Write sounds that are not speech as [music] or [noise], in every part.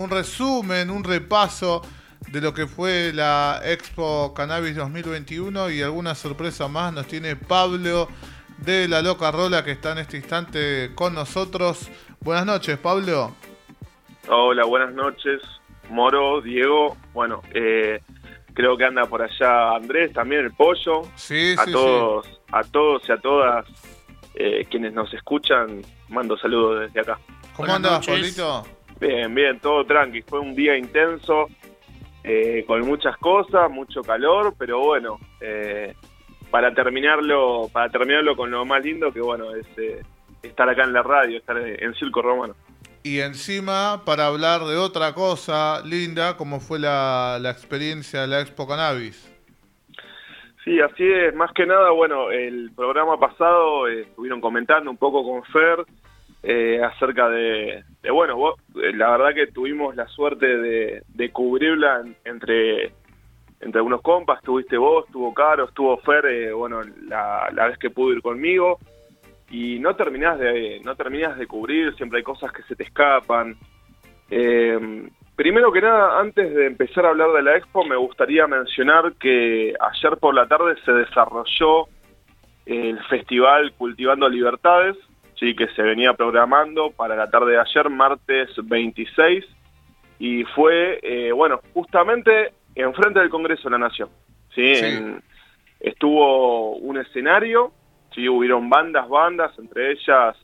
un resumen, un repaso de lo que fue la Expo Cannabis 2021 y alguna sorpresa más nos tiene Pablo de La Loca Rola que está en este instante con nosotros. Buenas noches, Pablo. Hola, buenas noches, Moro, Diego. Bueno, eh, creo que anda por allá Andrés, también el pollo. Sí, a sí, todos, a todos y a todas eh, quienes nos escuchan, mando saludos desde acá. ¿Cómo Buenas andas. Pablito? Bien, bien, todo tranqui. Fue un día intenso, eh, con muchas cosas, mucho calor, pero bueno, eh, para terminarlo, para terminarlo con lo más lindo que bueno es eh, estar acá en la radio, estar en Circo Romano. Y encima, para hablar de otra cosa linda, como fue la, la experiencia de la Expo Cannabis. Sí, así es. Más que nada, bueno, el programa pasado eh, estuvieron comentando un poco con Fer eh, acerca de, bueno, vos, eh, la verdad que tuvimos la suerte de, de cubrirla en- entre entre algunos compas. Estuviste vos, estuvo Caro, estuvo Fer, eh, bueno, la, la vez que pudo ir conmigo. Y no terminás de no terminás de cubrir, siempre hay cosas que se te escapan. Eh, primero que nada, antes de empezar a hablar de la expo, me gustaría mencionar que ayer por la tarde se desarrolló el festival Cultivando Libertades, sí, que se venía programando para la tarde de ayer, martes 26, y fue, eh, bueno, justamente enfrente del Congreso de la Nación. ¿sí? Sí. En- estuvo un escenario, sí, hubieron bandas, bandas, entre ellas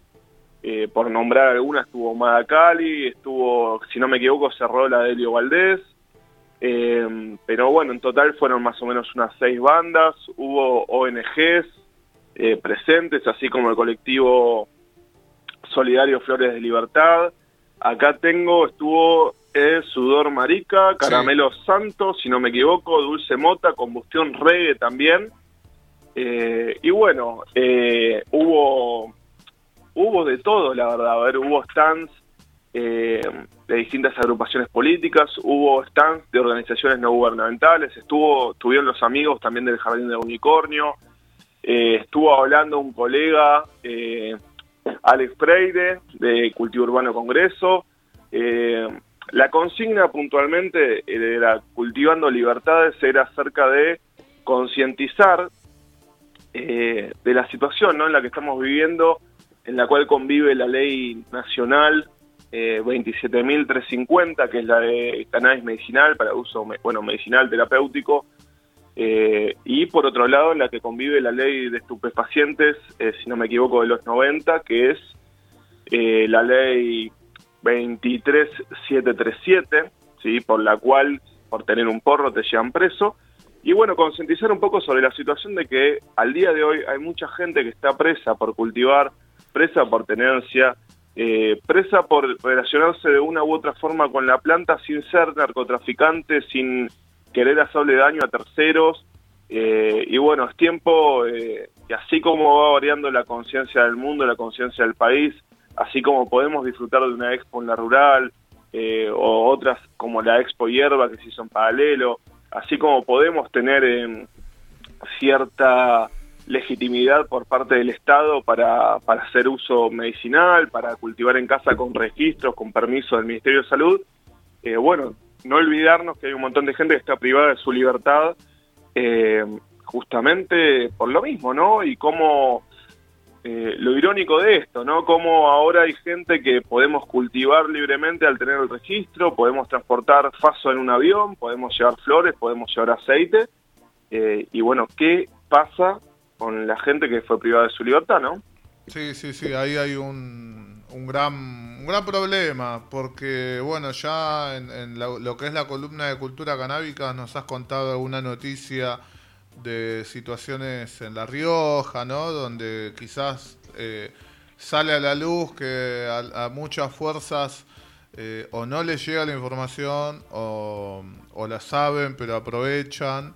eh, por nombrar algunas, estuvo Madacali, estuvo, si no me equivoco, cerró la de Helio Valdés, eh, pero bueno, en total fueron más o menos unas seis bandas, hubo ONGs eh, presentes, así como el colectivo Solidario Flores de Libertad. Acá tengo, estuvo eh, Sudor Marica, Caramelo Santo, si no me equivoco, Dulce Mota, Combustión Reggae también. Eh, y bueno, eh, hubo hubo de todo, la verdad. A ver, hubo stands eh, de distintas agrupaciones políticas, hubo stands de organizaciones no gubernamentales, estuvo, estuvieron los amigos también del Jardín del Unicornio, eh, estuvo hablando un colega, eh, Alex Freire, de Cultivo Urbano Congreso. Eh, la consigna puntualmente era Cultivando Libertades, era acerca de concientizar eh, de la situación ¿no? en la que estamos viviendo, en la cual convive la ley nacional eh, 27.350, que es la de cannabis medicinal para uso bueno medicinal terapéutico, eh, y por otro lado la que convive la ley de estupefacientes, eh, si no me equivoco, de los 90, que es eh, la ley 23737, ¿sí? por la cual por tener un porro te llevan preso. Y bueno, concientizar un poco sobre la situación de que al día de hoy hay mucha gente que está presa por cultivar, presa por tenencia, eh, presa por relacionarse de una u otra forma con la planta sin ser narcotraficante, sin querer hacerle daño a terceros. Eh, y bueno, es tiempo, eh, que así como va variando la conciencia del mundo, la conciencia del país, así como podemos disfrutar de una expo en la rural, eh, o otras como la Expo Hierba que se hizo en paralelo, así como podemos tener eh, cierta legitimidad por parte del Estado para, para hacer uso medicinal, para cultivar en casa con registros, con permiso del Ministerio de Salud, eh, bueno, no olvidarnos que hay un montón de gente que está privada de su libertad eh, justamente por lo mismo, ¿no? Y cómo eh, lo irónico de esto, ¿no? Como ahora hay gente que podemos cultivar libremente al tener el registro, podemos transportar faso en un avión, podemos llevar flores, podemos llevar aceite, eh, y bueno, ¿qué pasa con la gente que fue privada de su libertad, no? Sí, sí, sí, ahí hay un, un, gran, un gran problema, porque bueno, ya en, en la- lo que es la columna de cultura canábica nos has contado alguna noticia de situaciones en La Rioja, ¿no? Donde quizás eh, sale a la luz que a, a muchas fuerzas eh, o no les llega la información o, o la saben pero aprovechan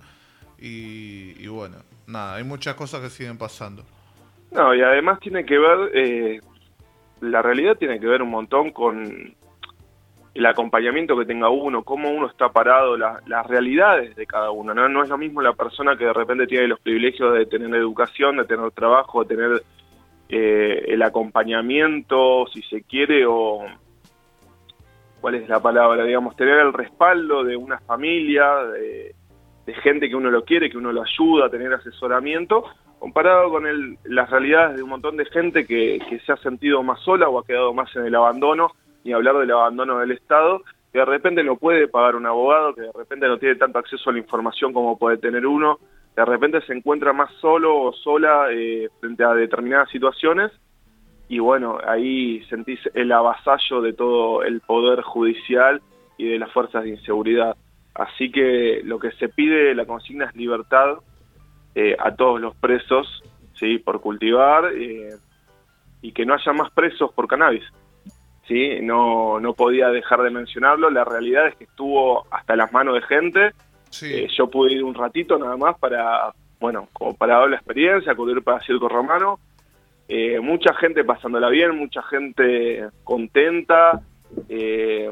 y, y bueno, nada, hay muchas cosas que siguen pasando. No, y además tiene que ver, eh, la realidad tiene que ver un montón con el acompañamiento que tenga uno, cómo uno está parado, la- las realidades de cada uno. ¿no? no es lo mismo la persona que de repente tiene los privilegios de tener educación, de tener trabajo, de tener eh, el acompañamiento, si se quiere, o, ¿cuál es la palabra? Digamos, tener el respaldo de una familia, de, gente que uno lo quiere, que uno lo ayuda, tener asesoramiento, comparado con el, las realidades de un montón de gente que, que se ha sentido más sola o ha quedado más en el abandono, ni hablar del abandono del Estado, que de repente no puede pagar un abogado, que de repente no tiene tanto acceso a la información como puede tener uno, de repente se encuentra más solo o sola eh, frente a determinadas situaciones y bueno, ahí sentís el avasallo de todo el poder judicial y de las fuerzas de inseguridad. Así que lo que se pide, la consigna es libertad eh, a todos los presos, ¿sí? Por cultivar eh, y que no haya más presos por cannabis. ¿sí? No, no podía dejar de mencionarlo. La realidad es que estuvo hasta las manos de gente. Eh, yo pude ir un ratito nada más para, bueno, como para dar la experiencia, acudir para Circo Romano. Eh, mucha gente pasándola bien, mucha gente contenta, eh,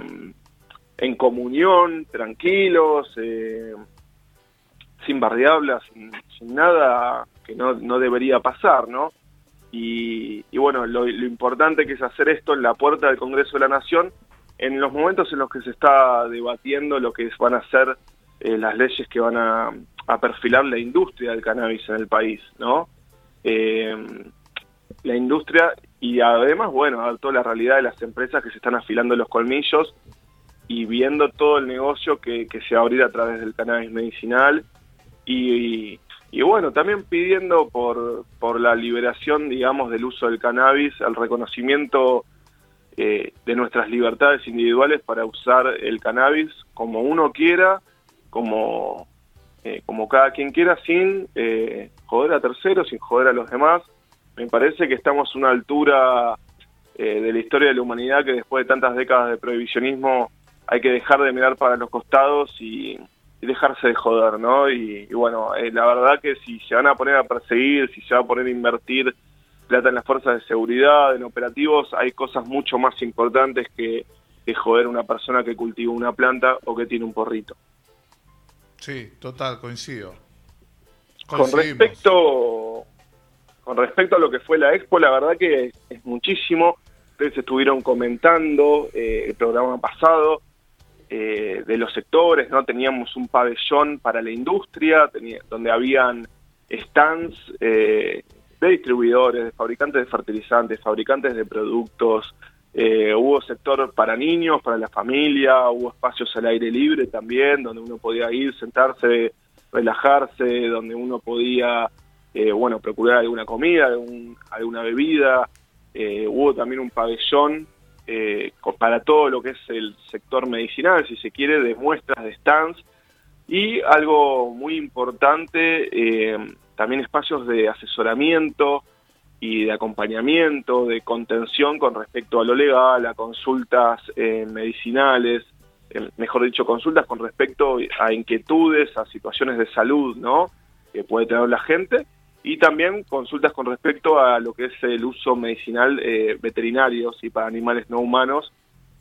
en comunión, tranquilos, sin barriablas, sin, sin, nada que no, no debería pasar, ¿no? Y, bueno, lo, importante que es hacer esto en la puerta del Congreso de la Nación, en los momentos en los que se está debatiendo lo que van a ser eh, las leyes que van a, perfilar la industria del cannabis en el país, ¿no? Eh, la industria y además, bueno, toda la realidad de las empresas que se están afilando los colmillos y viendo todo el negocio que, se va a abrir a través del cannabis medicinal y, y bueno, también pidiendo por, por la liberación, digamos, del uso del cannabis, el reconocimiento eh, de nuestras libertades individuales para usar el cannabis como uno quiera, como, eh, como cada quien quiera, sin eh, joder a terceros, sin joder a los demás. Me parece que estamos a una altura de la historia de la humanidad que después de tantas décadas de prohibicionismo hay que dejar de mirar para los costados y dejarse de joder, ¿no? Y, bueno, eh, la verdad que si se van a poner a perseguir, si se va a poner a invertir plata en las fuerzas de seguridad, en operativos, hay cosas mucho más importantes que, que joder una persona que cultiva una planta o que tiene un porrito. Sí, total, coincido. Con respecto, con respecto a lo que fue la expo, la verdad que es, muchísimo. Ustedes estuvieron comentando eh, el programa pasado eh, de los sectores, ¿no? Teníamos un pabellón para la industria, tenía, donde habían stands eh, de distribuidores, de fabricantes de fertilizantes, fabricantes de productos, eh, hubo sector para niños, para la familia, hubo espacios al aire libre también, donde uno podía ir, sentarse, relajarse, donde uno podía, bueno, procurar alguna comida, alguna bebida. hubo también un pabellón eh, para todo lo que es el sector medicinal, si se quiere, de muestras de stands y algo muy importante, eh, también espacios de asesoramiento y de acompañamiento, de contención con respecto a lo legal, a consultas eh, medicinales, mejor dicho, consultas con respecto a inquietudes, a situaciones de salud, ¿no? Que puede tener la gente y también consultas con respecto a lo que es el uso medicinal eh, veterinario y para animales no humanos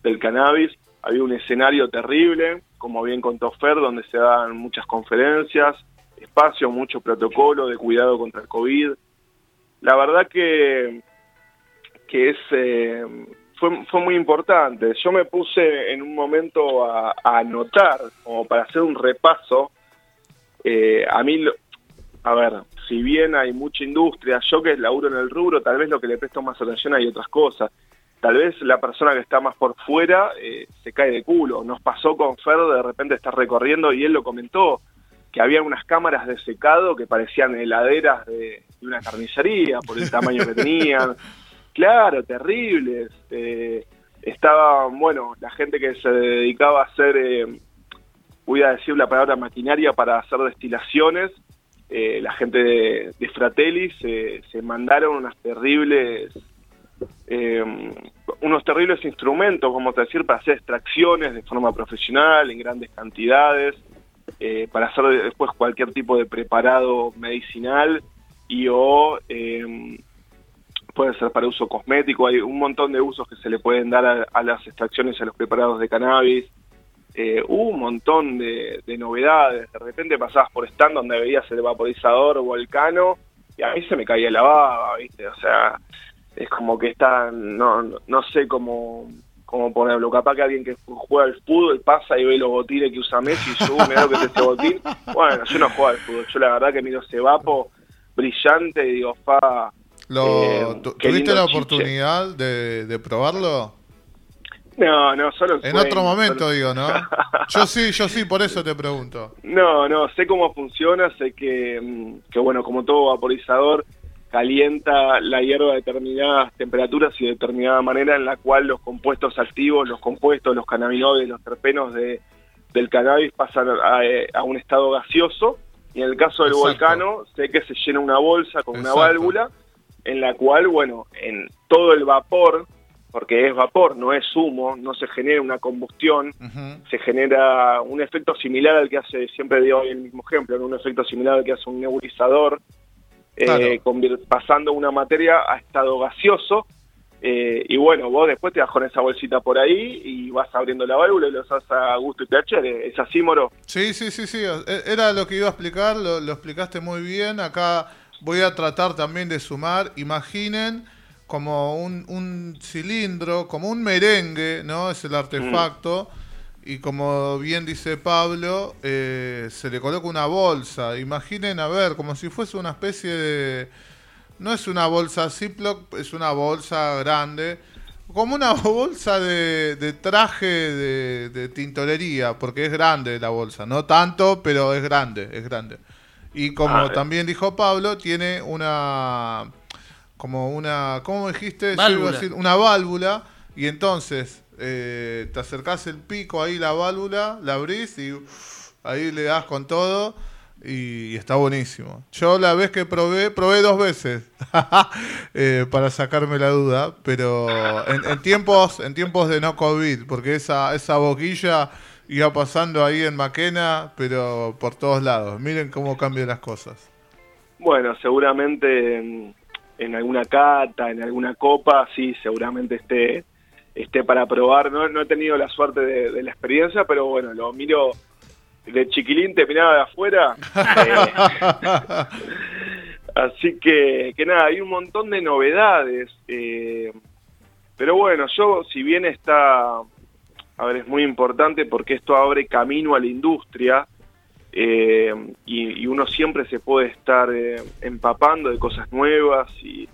del cannabis. Había un escenario terrible, como bien contó Fer, donde se dan muchas conferencias, espacio, mucho protocolo de cuidado contra el COVID. La verdad que, que es, eh, fue, fue muy importante. Yo me puse en un momento a, anotar, como para hacer un repaso. Eh, a mí a ver, si bien hay mucha industria, yo que laburo en el rubro, tal vez lo que le presto más atención hay otras cosas. Tal vez la persona que está más por fuera eh, se cae de culo. Nos pasó con Fer, de repente estar recorriendo y él lo comentó, que había unas cámaras de secado que parecían heladeras de, una carnicería por el tamaño que tenían. [laughs] Claro, terribles. Eh, estaba, bueno, la gente que se dedicaba a hacer, eh, voy a decir la palabra maquinaria para hacer destilaciones, eh, la gente de, Fratelli se, mandaron unas terribles eh, unos terribles instrumentos, como decir, para hacer extracciones de forma profesional, en grandes cantidades, eh, para hacer después cualquier tipo de preparado medicinal y o puede ser para uso cosmético, hay un montón de usos que se le pueden dar a las extracciones a los preparados de cannabis, eh, hubo un montón de, novedades. De repente pasabas por stand donde veías el vaporizador volcano y a mí se me caía la baba, ¿viste? O sea, es como que está, no, no sé cómo, como ponerlo, capaz que alguien que juega al fútbol pasa y ve los botines que usa Messi y yo me que es ese botín. Bueno, yo no juego al fútbol, yo la verdad que miro ese vapo brillante y digo, fa... Lo, ¿Tuviste la oportunidad de, de probarlo? No, no, solo en otro momento digo, ¿no? [laughs] Yo sí, yo sí, por eso te pregunto. No, no, sé cómo funciona, sé que, mm, que bueno, como todo vaporizador, calienta la hierba a determinadas temperaturas y de determinada manera en la cual los compuestos activos, los compuestos, los cannabinoides, los terpenos de, del cannabis pasan a, un estado gaseoso y en el caso del volcano sé que se llena una bolsa con una válvula en la cual, bueno, en todo el vapor porque es vapor, no es humo, no se genera una combustión, se genera un efecto similar al que hace, siempre digo el mismo ejemplo, un efecto similar al que hace un nebulizador, eh, pasando una materia a estado gaseoso, eh, y bueno, vos después te vas con esa bolsita por ahí y vas abriendo la válvula y lo usas a gusto y placer. ¿Es así, Moro? Sí, sí, sí, sí. E, era lo que iba a explicar, lo, lo explicaste muy bien. Acá voy a tratar también de sumar. Imaginen como un, cilindro, como un merengue, ¿no? Es el artefacto. Y como bien dice Pablo, eh, se le coloca una bolsa. Imaginen, a ver, como si fuese una especie de... No es una bolsa Ziploc, es una bolsa grande. Como una [laughs] bolsa de, traje de, de, tintorería, porque es grande la bolsa. No tanto, pero es grande, es grande. Y como ah, también dijo Pablo, tiene una como una, ¿cómo dijiste? una válvula, y entonces eh, te acercás el pico ahí, la válvula, la abrís y ahí le das con todo y, está buenísimo. Yo la vez que probé, probé dos veces [laughs] eh, para sacarme la duda, pero en, tiempos en tiempos de no COVID, porque esa, esa boquilla iba pasando ahí en Maquena, pero por todos lados. Miren cómo cambian las cosas. Bueno, seguramente en alguna cata, en alguna copa, sí, seguramente esté, esté para probar. No, no he tenido la suerte de, la experiencia, pero bueno, lo miro de chiquilín, te miraba de afuera. [laughs] Eh, así que, que nada, hay un montón de novedades. Eh, pero bueno, yo, si bien está, a ver, es muy importante porque esto abre camino a la industria, eh, y, uno siempre se puede estar eh, empapando de cosas nuevas y,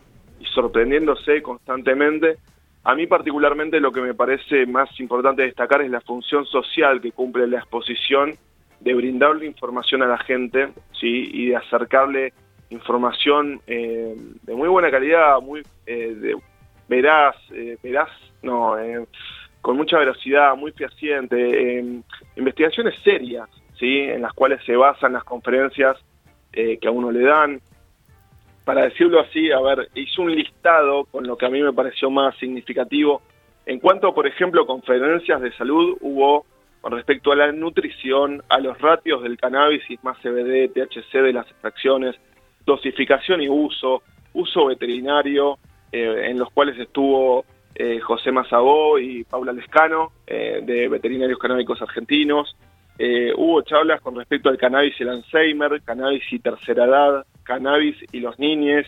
sorprendiéndose constantemente. A mí particularmente lo que me parece más importante destacar es la función social que cumple la exposición de brindarle información a la gente ¿sí? y de acercarle información eh, de muy buena calidad, muy de, veraz, veraz, no, con mucha veracidad, muy fehaciente, investigaciones serias, en las cuales se basan las conferencias eh, que a uno le dan. Para decirlo así, a ver, hizo un listado con lo que a mí me pareció más significativo. En cuanto, por ejemplo, conferencias de salud, hubo con respecto a la nutrición, a los ratios del cannabis, más CBD, THC de las extracciones, dosificación y uso, uso veterinario, eh, en los cuales estuvo eh, José Mazabó y Paula Lescano, de Veterinarios Canábicos Argentinos, eh, hubo charlas con respecto al cannabis y el Alzheimer, cannabis y tercera edad, cannabis y los niños,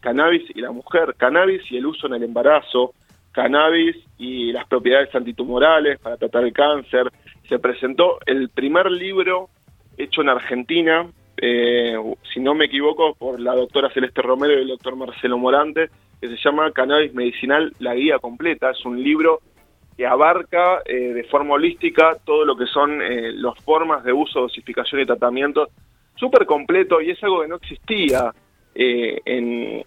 cannabis y la mujer, cannabis y el uso en el embarazo, cannabis y las propiedades antitumorales para tratar el cáncer. Se presentó el primer libro hecho en Argentina, eh, si no me equivoco, por la doctora Celeste Romero y el doctor Marcelo Morante, que se llama Cannabis Medicinal, la guía completa. Es un libro que abarca eh, de forma holística todo lo que son eh, las formas de uso, dosificación y tratamiento, súper completo y es algo que no existía eh, en,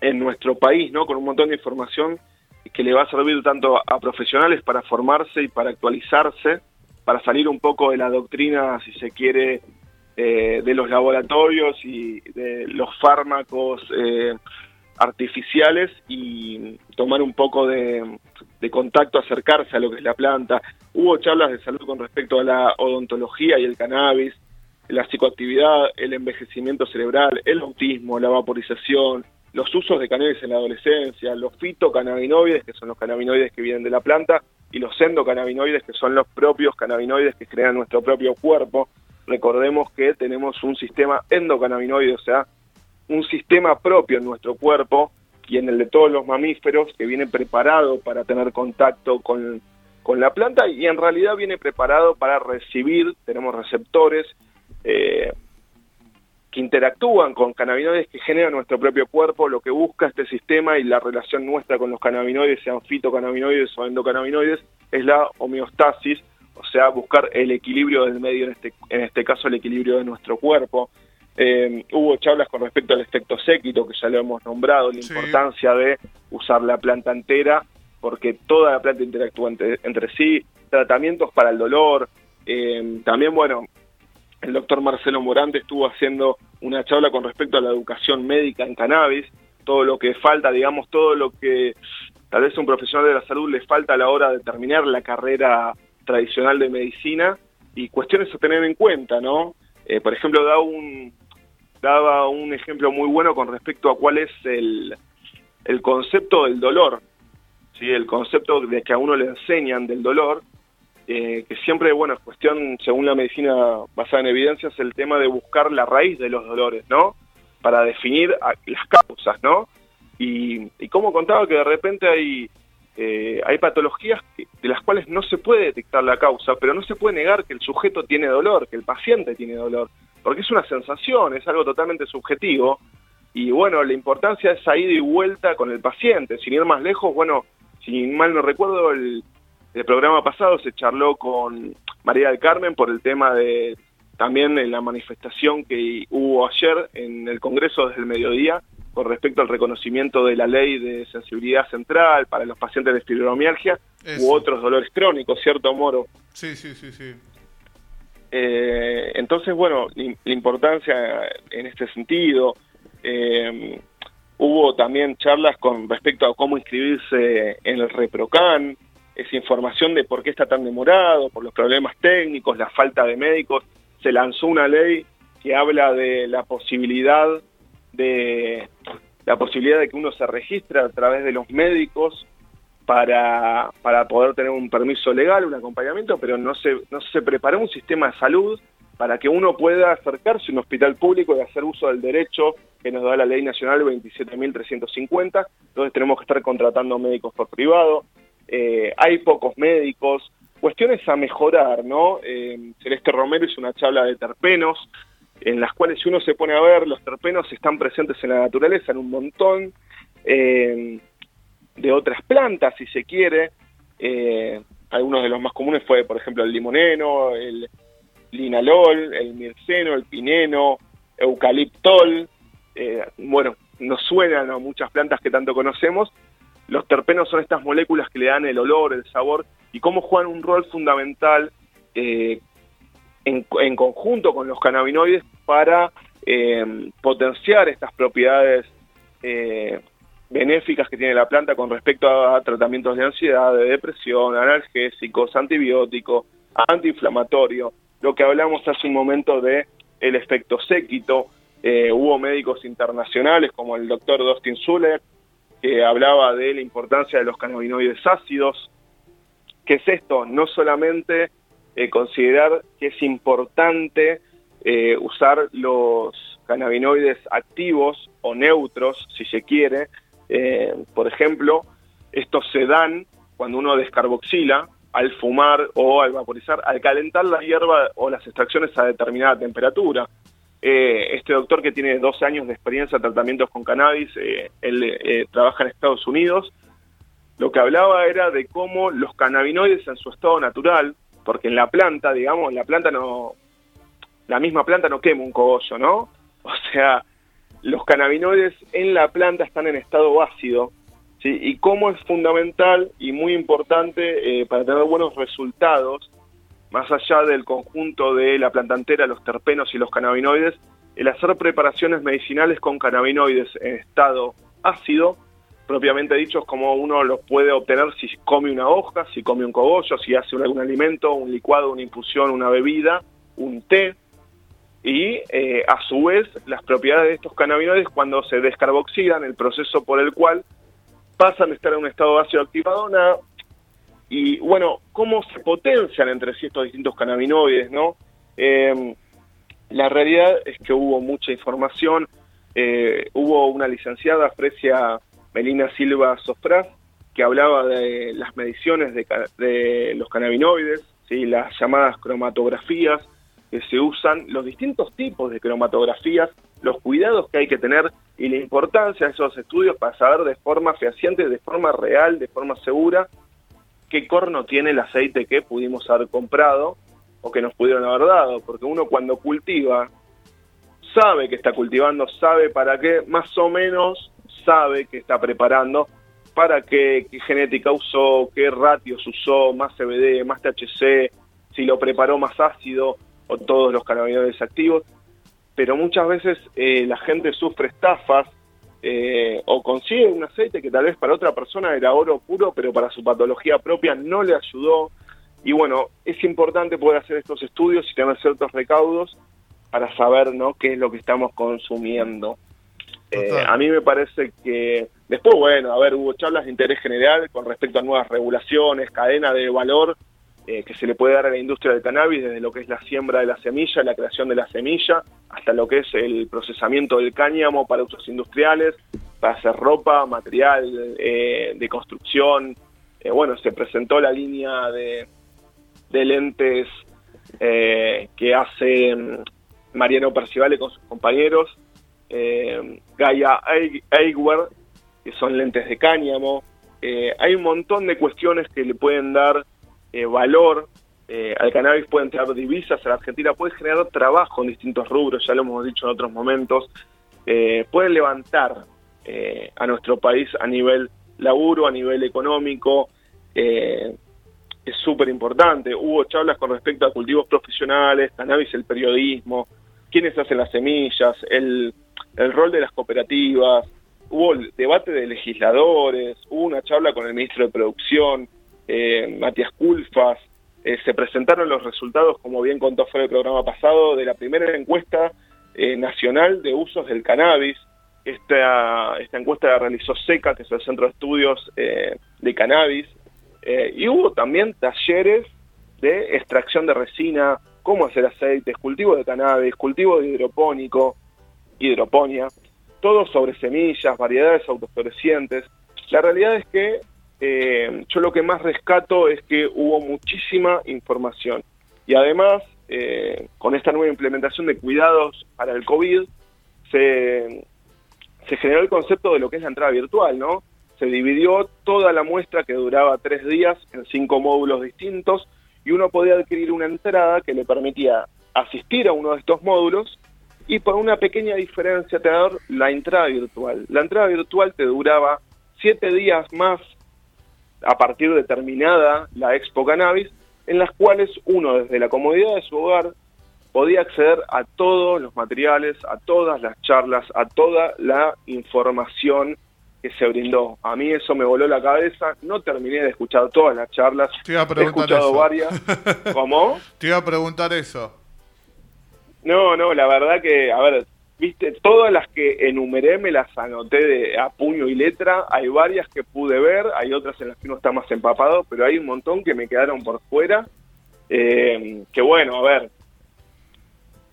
en nuestro país, ¿no? Con un montón de información que le va a servir tanto a profesionales para formarse y para actualizarse, para salir un poco de la doctrina, si se quiere, de los laboratorios y de los fármacos artificiales y tomar un poco de, contacto, acercarse a lo que es la planta. Hubo charlas de salud con respecto a la odontología y el cannabis, la psicoactividad, el envejecimiento cerebral, el autismo, la vaporización, los usos de cannabis en la adolescencia, los fitocannabinoides, que son los cannabinoides que vienen de la planta, y los endocannabinoides, que son los propios cannabinoides que crean nuestro propio cuerpo. Recordemos que tenemos un sistema endocannabinoide, o sea, un sistema propio en nuestro cuerpo y en el de todos los mamíferos, que viene preparado para tener contacto con, con la planta y en realidad viene preparado para recibir, tenemos receptores eh, que interactúan con cannabinoides que generan nuestro propio cuerpo, lo que busca este sistema y la relación nuestra con los cannabinoides, sean fitocannabinoides o endocannabinoides, es la homeostasis, o sea, buscar el equilibrio del medio, en este, en este caso el equilibrio de nuestro cuerpo. Eh, hubo charlas con respecto al efecto séquito, que ya lo hemos nombrado, la importancia de usar la planta entera, porque toda la planta interactúa entre, sí, tratamientos para el dolor, eh, también, bueno, el doctor Marcelo Morante estuvo haciendo una charla con respecto a la educación médica en cannabis, todo lo que falta, digamos, todo lo que tal vez a un profesional de la salud le falta a la hora de terminar la carrera tradicional de medicina y cuestiones a tener en cuenta, ¿no? Eh, por ejemplo, da un, daba un ejemplo muy bueno con respecto a cuál es el, el concepto del dolor, ¿sí? el concepto de que a uno le enseñan del dolor, eh, que siempre, bueno, es cuestión, según la medicina basada en evidencias, el tema de buscar la raíz de los dolores, ¿no? Para definir las causas, ¿no? Y, y como contaba que de repente hay, eh, hay patologías de las cuales no se puede detectar la causa, pero no se puede negar que el sujeto tiene dolor, que el paciente tiene dolor porque es una sensación, es algo totalmente subjetivo, y bueno, la importancia es ida y vuelta con el paciente, sin ir más lejos, bueno, si mal no recuerdo, el, programa pasado se charló con María del Carmen por el tema de también en la manifestación que hubo ayer en el Congreso desde el mediodía con respecto al reconocimiento de la ley de sensibilidad central para los pacientes de fibromialgia u otros dolores crónicos, ¿cierto, Moro? Sí, sí, sí, sí. Eh, entonces, bueno, la importancia en este sentido. Eh, hubo también charlas con respecto a cómo inscribirse en el ReproCan, esa información de por qué está tan demorado, por los problemas técnicos, la falta de médicos. Se lanzó una ley que habla de la posibilidad de la posibilidad de que uno se registre a través de los médicos para, para poder tener un permiso legal, un acompañamiento, pero no se, no se preparó un sistema de salud para que uno pueda acercarse a un hospital público y hacer uso del derecho que nos da la ley nacional 27.350, entonces tenemos que estar contratando médicos por privado, eh, hay pocos médicos, cuestiones a mejorar, ¿no? Eh, Celeste Romero hizo una charla de terpenos, en las cuales si uno se pone a ver, los terpenos están presentes en la naturaleza en un montón, eh, de otras plantas, si se quiere. Eh, algunos de los más comunes fue, por ejemplo, el limoneno, el linalol, el mirceno, el pineno, eucaliptol. Eh, bueno, nos suenan a muchas plantas que tanto conocemos. Los terpenos son estas moléculas que le dan el olor, el sabor y cómo juegan un rol fundamental eh, en, en, conjunto con los cannabinoides para potenciar estas propiedades benéficas que tiene la planta con respecto a tratamientos de ansiedad, de depresión, analgésicos, antibióticos, antiinflamatorio, lo que hablamos hace un momento de el efecto séquito, eh, hubo médicos internacionales como el doctor Dustin Zuller, que hablaba de la importancia de los cannabinoides ácidos. ¿Qué es esto? No solamente eh, considerar que es importante eh, usar los cannabinoides activos o neutros, si se quiere, eh, por ejemplo, estos se dan cuando uno descarboxila al fumar o al vaporizar, al calentar la hierba o las extracciones a determinada temperatura. Eh, este doctor que tiene 12 años de experiencia en tratamientos con cannabis, eh, él trabaja en Estados Unidos, lo que hablaba era de cómo los cannabinoides en su estado natural, porque en la planta, digamos, la planta no, la misma planta no quema un cogollo, ¿no? [laughs] O sea, los cannabinoides en la planta están en estado ácido, ¿sí? y cómo es fundamental y muy importante eh, para tener buenos resultados, más allá del conjunto de la planta entera, los terpenos y los cannabinoides, el hacer preparaciones medicinales con cannabinoides en estado ácido, propiamente dicho, es como uno los puede obtener si come una hoja, si come un cogollo, si hace algún alimento, un licuado, una infusión, una bebida, un té, y eh, a su vez las propiedades de estos cannabinoides cuando se descarboxidan, el proceso por el cual pasan de estar en un estado ácido activado a y bueno, cómo se potencian entre sí estos distintos cannabinoides, ¿no? Em, la realidad es que hubo mucha información, eh, hubo una licenciada, Frecia Melina Silva Sofraz, que hablaba de las mediciones de, los cannabinoides, ¿sí? las llamadas cromatografías que se usan, los distintos tipos de cromatografías, los cuidados que hay que tener y la importancia de esos estudios para saber de forma fehaciente, de forma real, de forma segura, qué corno tiene el aceite que pudimos haber comprado o que nos pudieron haber dado, porque uno cuando cultiva sabe que está cultivando, sabe para qué, más o menos sabe que está preparando, para qué, qué genética usó, qué ratios usó, más CBD, más THC, si lo preparó más ácido o todos los cannabinoides activos. Pero muchas veces eh, la gente sufre estafas eh, o consigue un aceite que tal vez para otra persona era oro puro, pero para su patología propia no le ayudó. Y bueno, es importante poder hacer estos estudios y tener ciertos recaudos para saber ¿no? qué es lo que estamos consumiendo. Eh, a mí me parece que después, bueno, a ver, hubo charlas de interés general con respecto a nuevas regulaciones, cadena de valor eh, que se le puede dar a la industria del cannabis, desde lo que es la siembra de la semilla, la creación de la semilla, hasta lo que es el procesamiento del cáñamo para usos industriales, para hacer ropa, material eh, de construcción. bueno, se presentó la línea de, de lentes que hace mm, Mariano Percivale con sus compañeros, eh, Gaia Eyewear, que son lentes de cáñamo. Eh, hay un montón de cuestiones que le pueden dar eh, valor eh, al cannabis, pueden traer divisas a la Argentina, puede generar trabajo en distintos rubros, ya lo hemos dicho en otros momentos, pueden levantar a nuestro país a nivel laburo, a nivel económico, es súper importante. Hubo charlas con respecto a cultivos profesionales, cannabis, el periodismo, quiénes hacen las semillas, el, el rol de las cooperativas, hubo debate de legisladores, hubo una charla con el ministro de Producción, eh, Matías Culfas, eh, se presentaron los resultados, como bien contó fue el programa pasado, de la primera encuesta eh, nacional de usos del cannabis. Esta, esta encuesta la realizó SECA, que es el Centro de Estudios de Cannabis, y hubo también talleres de extracción de resina, cómo hacer aceites, cultivo de cannabis, cultivo de hidropónico, hidroponía, todo sobre semillas, variedades autoflorecientes. La realidad es que eh, yo lo que más rescato es que hubo muchísima información y además eh, con esta nueva implementación de cuidados para el COVID se, se generó el concepto de lo que es la entrada virtual, ¿no? Se dividió toda la muestra que duraba tres días en cinco módulos distintos y uno podía adquirir una entrada que le permitía asistir a uno de estos módulos y por una pequeña diferencia tener la entrada virtual. La entrada virtual te duraba siete días más a partir de terminada la Expo Cannabis, en las cuales uno desde la comodidad de su hogar podía acceder a todos los materiales, a todas las charlas, a toda la información que se brindó. A mí eso me voló la cabeza, no terminé de escuchar todas las charlas, Te iba a he escuchado varias. [laughs] ¿Cómo? Te iba a preguntar eso. No, no, la verdad que, a ver, viste, todas las que enumeré me las anoté de, a puño y letra, hay varias que pude ver, hay otras en las que uno está más empapado, pero hay un montón que me quedaron por fuera, eh, que bueno, a ver,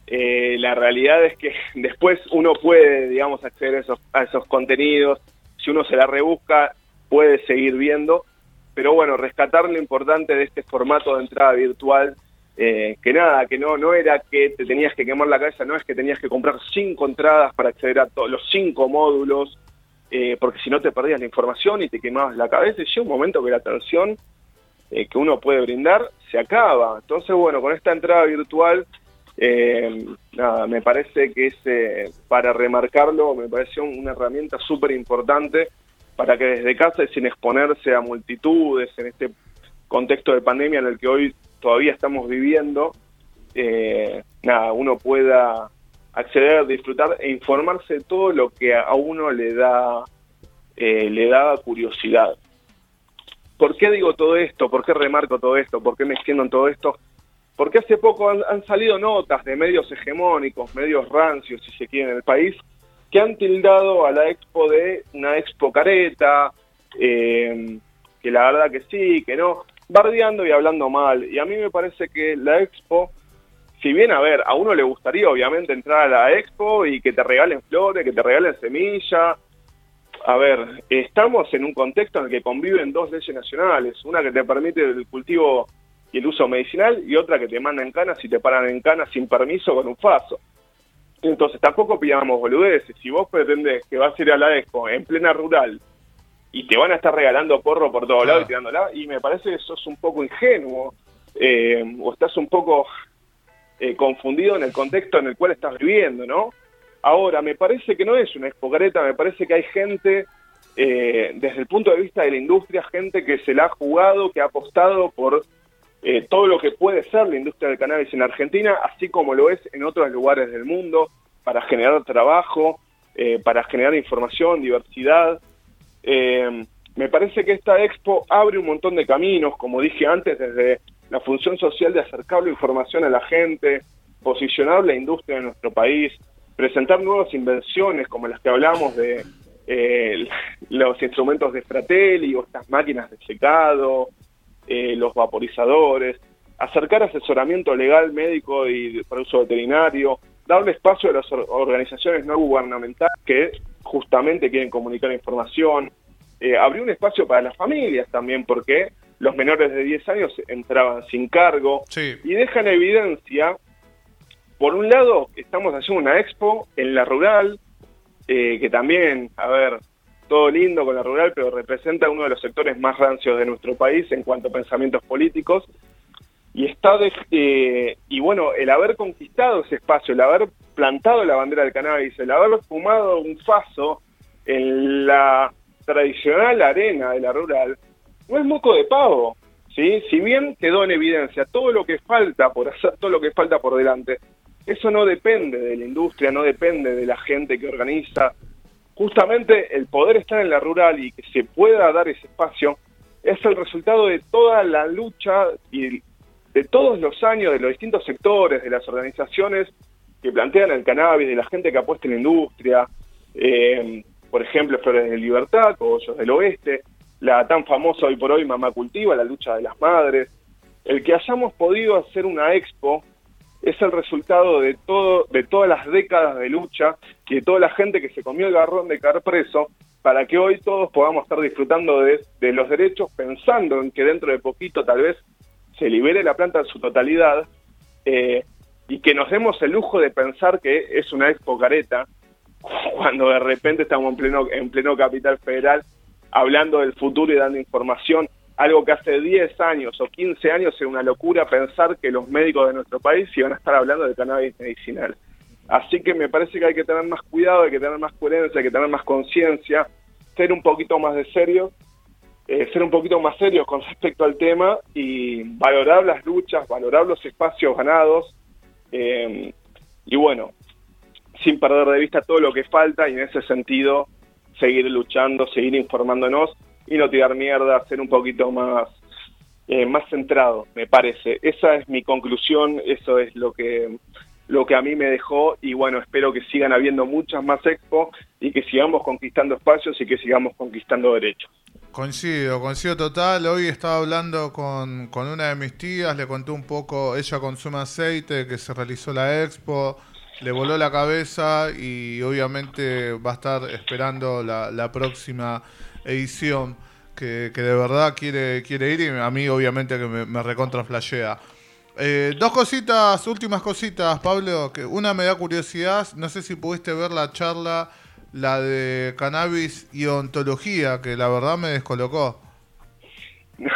eh, la realidad es que [laughs] después uno puede, digamos, acceder a esos, a esos contenidos, si uno se la rebusca, puede seguir viendo, pero bueno, rescatar lo importante de este formato de entrada virtual eh, que nada, que no, no era que te tenías que quemar la cabeza, no es que tenías que comprar cinco entradas para acceder a todos los cinco módulos, eh, porque si no te perdías la información y te quemabas la cabeza, y llega un momento que la atención eh, que uno puede brindar se acaba. Entonces, bueno, con esta entrada virtual, nada, me parece que es, para remarcarlo, me pareció una herramienta súper importante para que desde casa y sin exponerse a multitudes en este contexto de pandemia en el que hoy todavía estamos viviendo, eh, nada, uno pueda acceder, disfrutar e informarse de todo lo que a uno le da, eh, le da curiosidad. ¿Por qué digo todo esto? ¿Por qué remarco todo esto? ¿Por qué me extiendo en todo esto? Porque hace poco han, salido notas de medios hegemónicos, medios rancios, si se quiere, en el país, que han tildado a la expo de una expo careta, eh, que la verdad que sí, que no bardeando y hablando mal. Y a mí me parece que la expo, si bien, a ver, a uno le gustaría obviamente entrar a la expo y que te regalen flores, que te regalen semillas, A ver, estamos en un contexto en el que conviven dos leyes nacionales, una que te permite el cultivo y el uso medicinal y otra que te manda en canas y te paran en canas sin permiso con un faso. Entonces tampoco pillamos boludeces. Si vos pretendés que vas a ir a la expo en plena rural y te van a estar regalando porro por todos lados y tirándola, y me parece que sos un poco ingenuo eh, o estás un poco eh, confundido en el contexto en el cual estás viviendo, ¿no? Ahora, me parece que no es una expo me parece que hay gente, eh, desde el punto de vista de la industria, gente que se la ha jugado, que ha apostado por eh, todo lo que puede ser la industria del cannabis en Argentina, así como lo es en otros lugares del mundo, para generar trabajo, eh, para generar información, diversidad. Eh, me parece que esta expo abre un montón de caminos, como dije antes, desde la función social de acercar la información a la gente, posicionar la industria de nuestro país, presentar nuevas invenciones como las que hablamos de [laughs] los instrumentos de Fratelli o estas máquinas de secado, eh, los vaporizadores, acercar asesoramiento legal, médico y para uso veterinario, darle espacio a las organizaciones no gubernamentales que justamente quieren comunicar información, eh, abrir un espacio para las familias también, porque los menores de 10 años entraban sin cargo y dejan evidencia, por un lado, estamos haciendo una expo en la rural, eh, que también, a ver, todo lindo con la rural, pero representa uno de los sectores más rancios de nuestro país en cuanto a pensamientos políticos. Y está eh, y bueno, el haber conquistado ese espacio, el haber plantado la bandera del cannabis, el haber fumado un faso en la tradicional arena de la rural, no es moco de pavo. ¿sí? Si bien quedó en evidencia todo lo que falta por hacer, todo lo que falta por delante, eso no depende de la industria, no depende de la gente que organiza, justamente el poder estar en la rural y que se pueda dar ese espacio es el resultado de toda la lucha y de todos los años de los distintos sectores, de las organizaciones que plantean el cannabis, de la gente que apuesta en la industria, eh, por ejemplo, Flores de Libertad, Cogollos del Oeste, la tan famosa hoy por hoy Mamá Cultiva, la lucha de las madres, el que hayamos podido hacer una expo es el resultado de todo de todas las décadas de lucha y de toda la gente que se comió el garrón de caer preso para que hoy todos podamos estar disfrutando de, los derechos pensando en que dentro de poquito tal vez se libere la planta en su totalidad eh, y que nos demos el lujo de pensar que es una expo careta cuando de repente estamos en pleno en pleno capital federal hablando del futuro y dando información algo que hace 10 años o 15 años era una locura pensar que los médicos de nuestro país iban a estar hablando de cannabis medicinal. Así que me parece que hay que tener más cuidado, hay que tener más coherencia, hay que tener más conciencia, ser un poquito más de serio, eh, ser un poquito más serios con respecto al tema y valorar las luchas, valorar los espacios ganados eh, y bueno, sin perder de vista todo lo que falta y en ese sentido seguir luchando, seguir informándonos y no tirar mierda, ser un poquito más, eh, más centrado, me parece. Esa es mi conclusión, eso es lo que, lo que a mí me dejó y bueno, espero que sigan habiendo muchas más expo y que sigamos conquistando espacios y que sigamos conquistando derechos. Coincido, coincido total. Hoy estaba hablando con, con una de mis tías, le conté un poco, ella consume aceite, que se realizó la expo, le voló la cabeza y obviamente va a estar esperando la, próxima edición que, de verdad quiere, quiere ir y a mí obviamente que me, me recontra. Eh, dos cositas, últimas cositas, Pablo, que una me da curiosidad, no sé si pudiste ver la charla, la de cannabis y ontología, que la verdad me descolocó. [laughs]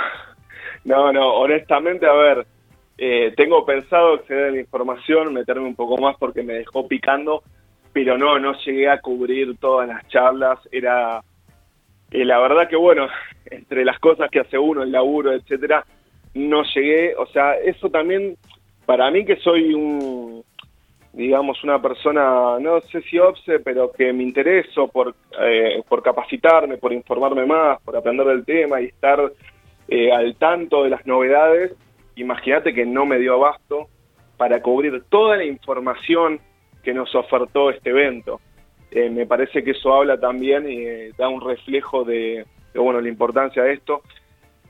No, no, honestamente, a ver, eh, tengo pensado acceder a la información, meterme un poco más porque me dejó picando, pero no, no llegué a cubrir todas las charlas, era y la verdad que bueno, [laughs] entre las cosas que hace uno, el laburo, etcétera, no llegué, o sea, eso también, para mí que soy un, digamos, una persona, no sé si obse, pero que me intereso por, eh, por capacitarme, por informarme más, por aprender del tema y estar eh, al tanto de las novedades, imagínate que no me dio abasto para cubrir toda la información que nos ofertó este evento. Eh, me parece que eso habla también y da un reflejo de, bueno la importancia de esto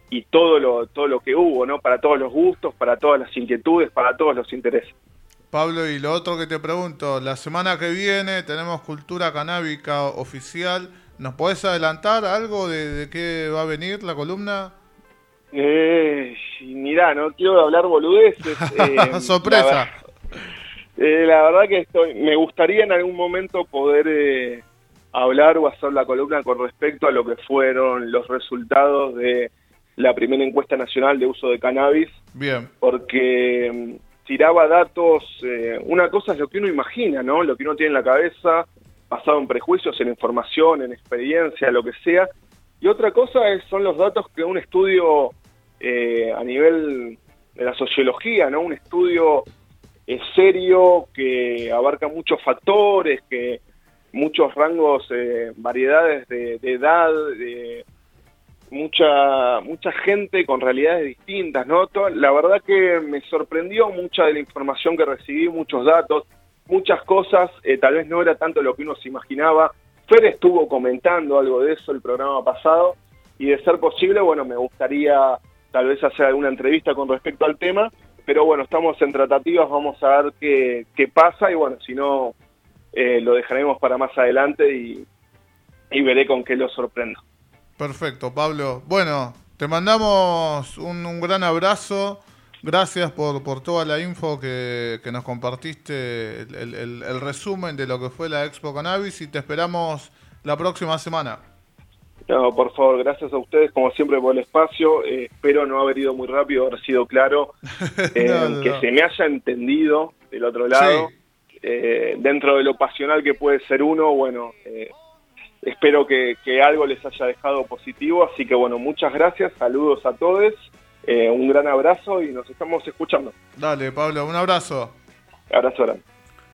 y todo lo todo lo que hubo no para todos los gustos para todas las inquietudes para todos los intereses Pablo y lo otro que te pregunto la semana que viene tenemos cultura canábica oficial ¿Nos podés adelantar algo de, qué va a venir la columna? Eh, mirá, no quiero hablar boludeces. [laughs] Eh, Sorpresa. Eh, la, verdad que estoy, me gustaría en algún momento poder eh, hablar o hacer la columna con respecto a lo que fueron los resultados de la primera encuesta nacional de uso de cannabis. Bien. Porque mm, tiraba datos, eh, una cosa es lo que uno imagina, ¿no? Lo que uno tiene en la cabeza, basado en prejuicios, en información, en experiencia, lo que sea. Y otra cosa es, son los datos que un estudio eh, a nivel de la sociología, ¿no? Un estudio eh, serio que abarca muchos factores, que muchos rangos, eh, variedades de, edad, de mucha mucha gente con realidades distintas, ¿no? La verdad que me sorprendió mucha de la información que recibí, muchos datos, muchas cosas, eh, tal vez no era tanto lo que uno se imaginaba. Fer estuvo comentando algo de eso el programa pasado y de ser posible, bueno, me gustaría tal vez hacer alguna entrevista con respecto al tema, pero bueno, estamos en tratativas, vamos a ver qué, qué pasa y bueno, si no, eh, lo dejaremos para más adelante y, veré con qué lo sorprendo. Perfecto, Pablo. Bueno, te mandamos un, gran abrazo. Gracias por, por toda la info que, nos compartiste, el, resumen de lo que fue la Expo Cannabis y te esperamos la próxima semana. No, por favor, gracias a ustedes como siempre por el espacio. Eh, espero no haber ido muy rápido, haber sido claro, [laughs] eh, que se me haya entendido del otro lado. Eh, dentro de lo pasional que puede ser uno, bueno, espero que, algo les haya dejado positivo, así que bueno, muchas gracias, saludos a todos, eh, un gran abrazo y nos estamos escuchando. Dale, Pablo, un abrazo. Abrazo grande.